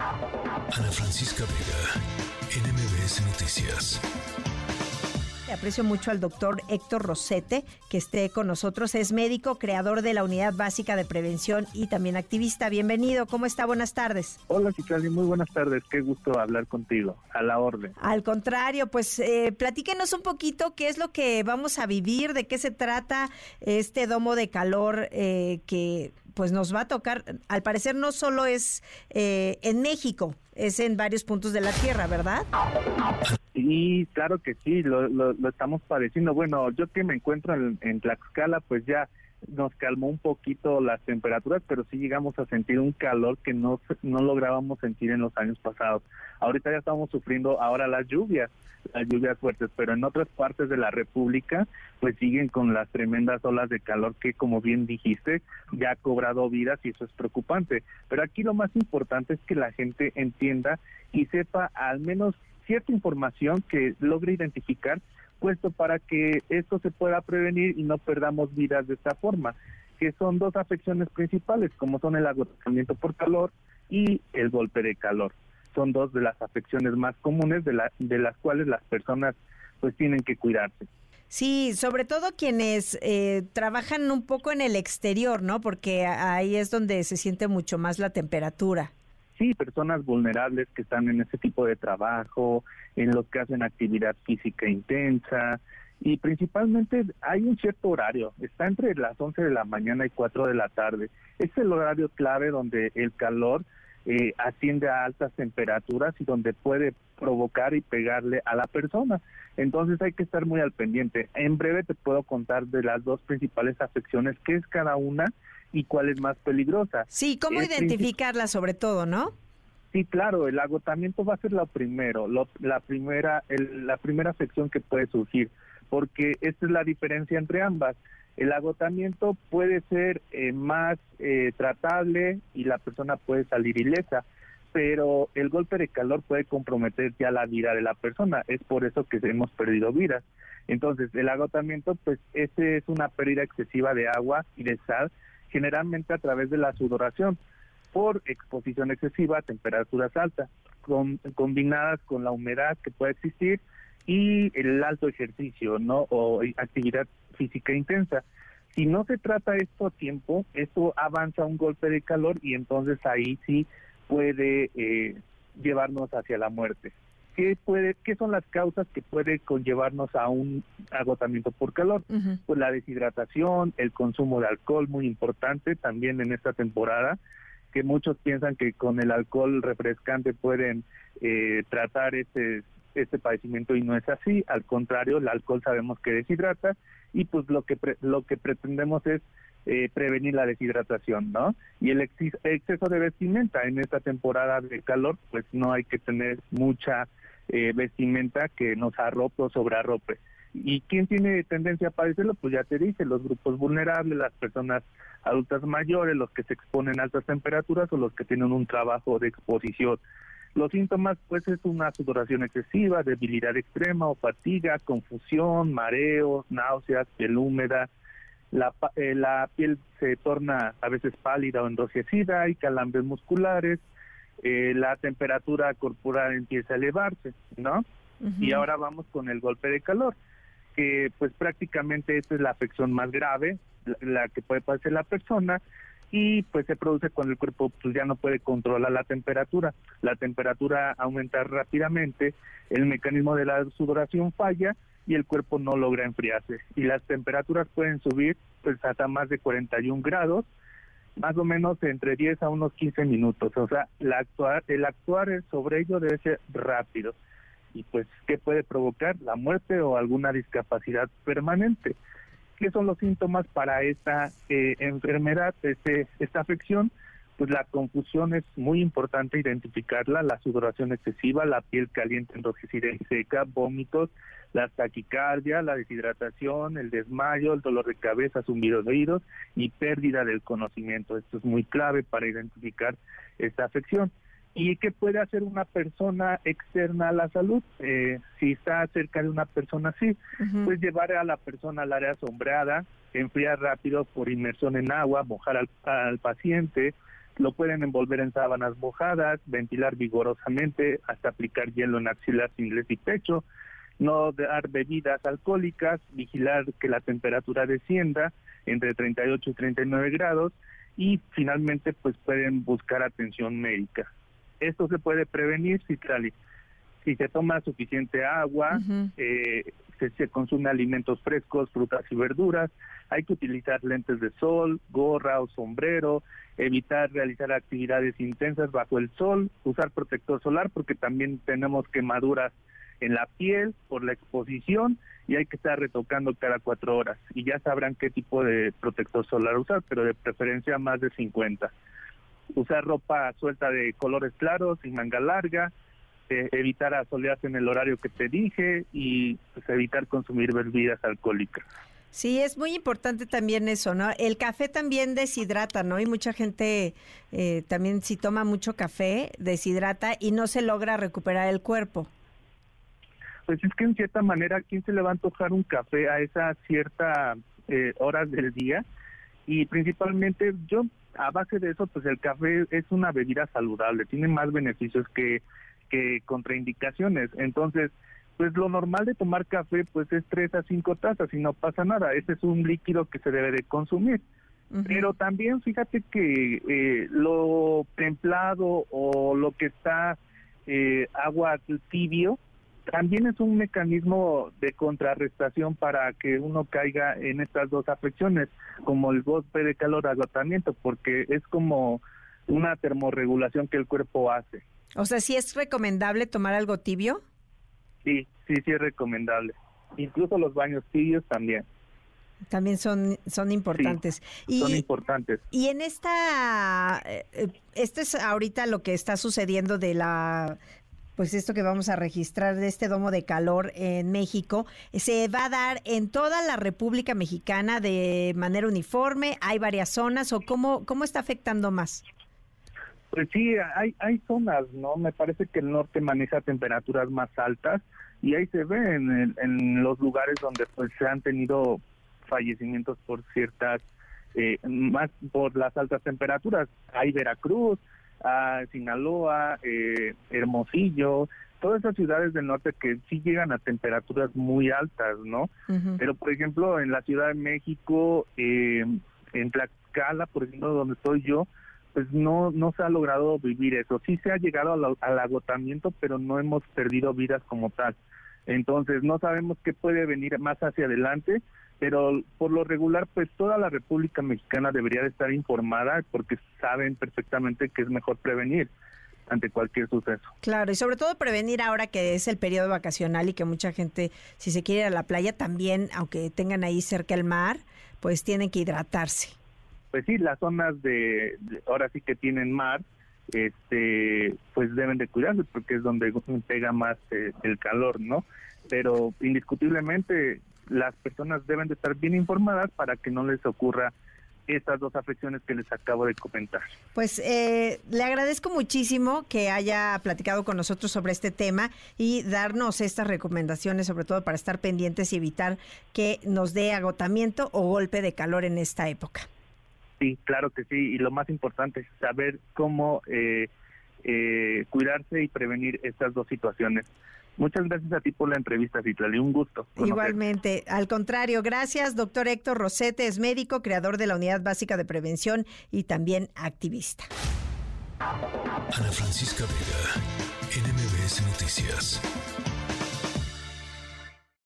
Ana Francisca Vega, NMBS Noticias. Aprecio mucho al doctor Héctor Rosete, que esté con nosotros. Es médico, creador de la Unidad Básica de Prevención y también activista. Bienvenido. ¿Cómo está? Buenas tardes. Hola, Citlali. Muy buenas tardes. Qué gusto hablar contigo. A la orden. Al contrario, pues eh, platíquenos un poquito qué es lo que vamos a vivir, de qué se trata este domo de calor eh, que pues nos va a tocar. Al parecer no solo es eh, en México, es en varios puntos de la Tierra, ¿verdad? Sí, claro que sí, lo, estamos padeciendo. Bueno, yo que me encuentro en, en Tlaxcala, pues ya nos calmó un poquito las temperaturas, pero sí llegamos a sentir un calor que no, no lográbamos sentir en los años pasados. Ahorita ya estamos sufriendo ahora las lluvias, las lluvias fuertes, pero en otras partes de la República pues siguen con las tremendas olas de calor que como bien dijiste ya ha cobrado vidas y eso es preocupante. Pero aquí lo más importante es que la gente entienda y sepa al menos cierta información que logre identificar puesto para que esto se pueda prevenir y no perdamos vidas de esta forma, que son dos afecciones principales, como son el agotamiento por calor y el golpe de calor. Son dos de las afecciones más comunes de, la, de las cuales las personas pues tienen que cuidarse. Sí, sobre todo quienes eh, trabajan un poco en el exterior, ¿no? Porque ahí es donde se siente mucho más la temperatura. Sí, personas vulnerables que están en ese tipo de trabajo, en los que hacen actividad física intensa y principalmente hay un cierto horario, está entre las 11 de la mañana y 4 de la tarde. Es el horario clave donde el calor eh, asciende a altas temperaturas y donde puede provocar y pegarle a la persona. Entonces hay que estar muy al pendiente. En breve te puedo contar de las dos principales afecciones, qué es cada una y cuál es más peligrosa. Sí, cómo identificarla sobre todo, ¿no? Sí, claro, el agotamiento va a ser lo primero, la primera, la primera afección que puede surgir, porque esta es la diferencia entre ambas. El agotamiento puede ser eh, más eh, tratable y la persona puede salir ilesa, pero el golpe de calor puede comprometer ya la vida de la persona. Es por eso que hemos perdido vidas. Entonces, el agotamiento, pues, ese es una pérdida excesiva de agua y de sal generalmente a través de la sudoración por exposición excesiva a temperaturas altas, combinadas con la humedad que puede existir y el alto ejercicio, ¿no? O actividad física intensa. Si no se trata esto a tiempo, esto avanza un golpe de calor y entonces ahí sí puede eh, llevarnos hacia la muerte. ¿Qué, puede, ¿Qué son las causas que puede conllevarnos a un agotamiento por calor? Pues la deshidratación, el consumo de alcohol, muy importante también en esta temporada, que muchos piensan que con el alcohol refrescante pueden eh, tratar este, este padecimiento y no es así, al contrario, el alcohol sabemos que deshidrata y pues lo que, lo que pretendemos es eh, prevenir la deshidratación, ¿no? Y el exceso de vestimenta en esta temporada de calor, pues no hay que tener mucha eh, vestimenta que nos arrope o sobrearrope. ¿Y quién tiene tendencia a padecerlo? Pues ya te dije, los grupos vulnerables, las personas adultas mayores, los que se exponen a altas temperaturas o los que tienen un trabajo de exposición. Los síntomas, pues, es una sudoración excesiva, debilidad extrema o fatiga, confusión, mareos, náuseas, piel húmeda, la, eh, la piel se torna a veces pálida o enrojecida, hay calambres musculares, eh, la temperatura corporal empieza a elevarse, ¿no? Y ahora vamos con el golpe de calor, que pues prácticamente esta es la afección más grave, la, que puede padecer la persona, y pues se produce cuando el cuerpo pues ya no puede controlar la temperatura. La temperatura aumenta rápidamente, el mecanismo de la sudoración falla y el cuerpo no logra enfriarse. Y las temperaturas pueden subir pues hasta más de 41 grados más o menos entre 10 a unos 15 minutos. O sea, la actuar, el actuar sobre ello debe ser rápido. Y pues, ¿qué puede provocar? La muerte o alguna discapacidad permanente. ¿Qué son los síntomas para esta eh, enfermedad, este, esta afección? Pues la confusión es muy importante identificarla, la sudoración excesiva, la piel caliente, enrojecida y seca, vómitos, la taquicardia, la deshidratación, el desmayo, el dolor de cabeza, zumbido de oídos y pérdida del conocimiento. Esto es muy clave para identificar esta afección. ¿Y qué puede hacer una persona externa a la salud? Eh, si está cerca de una persona así, pues llevar a la persona al área sombreada, enfriar rápido por inmersión en agua, mojar al, al paciente, lo pueden envolver en sábanas mojadas, ventilar vigorosamente hasta aplicar hielo en axilas, ingles y pecho, no dar bebidas alcohólicas, vigilar que la temperatura descienda entre 38 y 39 grados y finalmente pues pueden buscar atención médica. Esto se puede prevenir si, si se toma suficiente agua, eh, se, se consume alimentos frescos, frutas y verduras, hay que utilizar lentes de sol, gorra o sombrero, evitar realizar actividades intensas bajo el sol, usar protector solar porque también tenemos quemaduras en la piel por la exposición y hay que estar retocando cada cuatro horas. Y ya sabrán qué tipo de protector solar usar, pero de preferencia más de 50. Usar ropa suelta de colores claros y manga larga, eh, evitar asolearse en el horario que te dije y pues, evitar consumir bebidas alcohólicas. Sí, es muy importante también eso, ¿no? El café también deshidrata, ¿no? Y mucha gente eh, también si toma mucho café, deshidrata y no se logra recuperar el cuerpo. Pues es que en cierta manera, ¿quién se le va a antojar un café a esa cierta eh, horas del día? Y principalmente yo, a base de eso, pues el café es una bebida saludable, tiene más beneficios que, que contraindicaciones. Entonces, pues lo normal de tomar café pues es tres a cinco tazas y no pasa nada. Ese es un líquido que se debe de consumir. Pero también fíjate que eh, lo templado o lo que está eh, agua tibio también es un mecanismo de contrarrestación para que uno caiga en estas dos afecciones, como el golpe de calor agotamiento, porque es como una termorregulación que el cuerpo hace. O sea, ¿sí es recomendable tomar algo tibio? Sí, sí, sí es recomendable. Incluso los baños tibios también. También son, son importantes. y, son importantes. Y en esta, eh, eh, esto es ahorita lo que está sucediendo de la pues esto que vamos a registrar de este domo de calor en México, se va a dar en toda la República Mexicana de manera uniforme, hay varias zonas o cómo, cómo está afectando más. Pues sí, hay, hay zonas, ¿no? Me parece que el norte maneja temperaturas más altas y ahí se ve en, en los lugares donde pues se han tenido fallecimientos por ciertas, eh, más por las altas temperaturas. Hay Veracruz, hay Sinaloa, eh, Hermosillo, todas esas ciudades del norte que sí llegan a temperaturas muy altas, ¿no? Pero por ejemplo en la Ciudad de México, eh, en Tlaxcala, por ejemplo, donde estoy yo, pues no, no se ha logrado vivir eso. Sí se ha llegado al, agotamiento, pero no hemos perdido vidas como tal. Entonces no sabemos qué puede venir más hacia adelante, pero por lo regular pues toda la República Mexicana debería de estar informada porque saben perfectamente que es mejor prevenir ante cualquier suceso. Claro, y sobre todo prevenir ahora que es el periodo vacacional y que mucha gente, si se quiere ir a la playa, también, aunque tengan ahí cerca el mar, pues tienen que hidratarse pues sí, las zonas de, ahora sí que tienen mar, este, pues deben de cuidarse porque es donde pega más eh, el calor, ¿no? Pero indiscutiblemente las personas deben de estar bien informadas para que no les ocurra estas dos afecciones que les acabo de comentar. Pues eh, le agradezco muchísimo que haya platicado con nosotros sobre este tema y darnos estas recomendaciones, sobre todo para estar pendientes y evitar que nos dé agotamiento o golpe de calor en esta época. Sí, claro que sí. Y lo más importante es saber cómo eh, eh, cuidarse y prevenir estas dos situaciones. Muchas gracias a ti por la entrevista, Citlali. Un gusto. Igualmente. Al contrario, gracias, doctor Héctor Rosete. Es médico, creador de la Unidad Básica de Prevención y también activista. Ana Francisca Vega, NMBS Noticias.